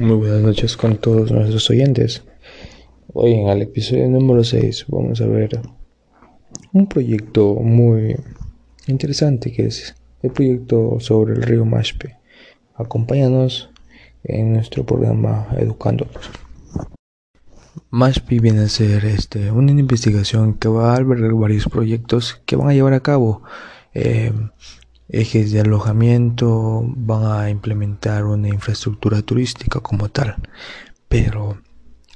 Muy buenas noches con todos nuestros oyentes. Hoy en el episodio número 6 vamos a ver un proyecto muy interesante que es el proyecto sobre el río Mashpe. Acompáñanos en nuestro programa Educándonos. Mashpe viene a ser este, una investigación que va a albergar varios proyectos que van a llevar a cabo. Eh, ejes de alojamiento, van a implementar una infraestructura turística como tal. Pero,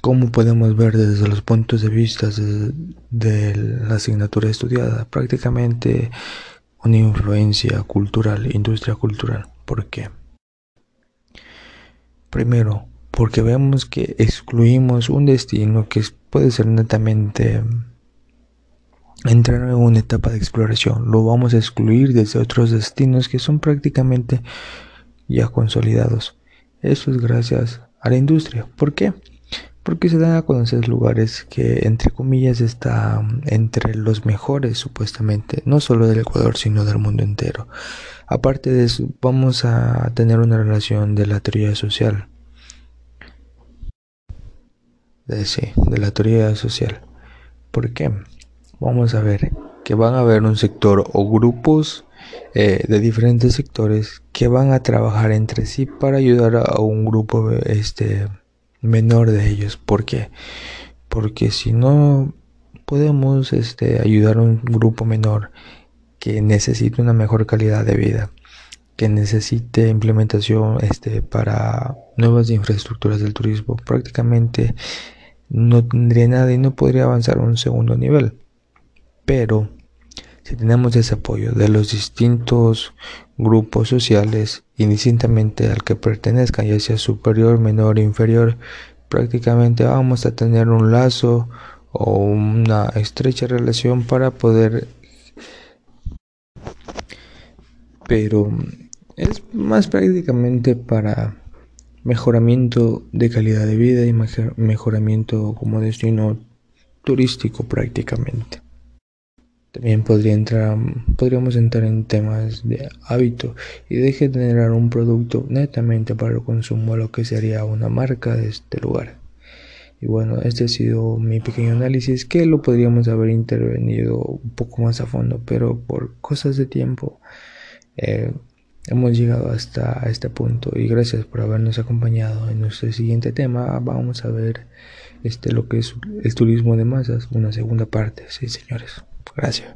como podemos ver desde los puntos de vista de, la asignatura estudiada? Prácticamente una influencia cultural, industria cultural. ¿Por qué? Primero, porque vemos que excluimos un destino que puede ser netamente entrar en una etapa de exploración. Lo vamos a excluir desde otros destinos que son prácticamente ya consolidados. Eso es gracias a la industria. ¿Por qué? Porque se dan a conocer lugares que, entre comillas, están entre los mejores, supuestamente, no solo del Ecuador, sino del mundo entero. Aparte de eso, vamos a tener una relación de la teoría social. De, sí, de la teoría social. ¿Por qué? Vamos a ver que van a haber un sector o grupos eh, de diferentes sectores que van a trabajar entre sí para ayudar a un grupo este menor de ellos. ¿Por qué? Porque si no podemos este, ayudar a un grupo menor que necesite una mejor calidad de vida, que necesite implementación este, para nuevas infraestructuras del turismo, prácticamente no tendría nada y no podría avanzar a un segundo nivel. Pero si tenemos ese apoyo de los distintos grupos sociales, indistintamente al que pertenezcan, ya sea superior, menor, inferior, prácticamente vamos a tener un lazo o una estrecha relación para poder pero es más prácticamente para mejoramiento de calidad de vida y mejoramiento como destino turístico prácticamente. También podría entrar, podríamos entrar en temas de hábito y de generar un producto netamente para el consumo, lo que sería una marca de este lugar. Y bueno, este ha sido mi pequeño análisis que lo podríamos haber intervenido un poco más a fondo, pero por cosas de tiempo eh, hemos llegado hasta este punto y gracias por habernos acompañado en nuestro siguiente tema. Vamos a ver este lo que es el turismo de masas, una segunda parte, sí señores. Gracias.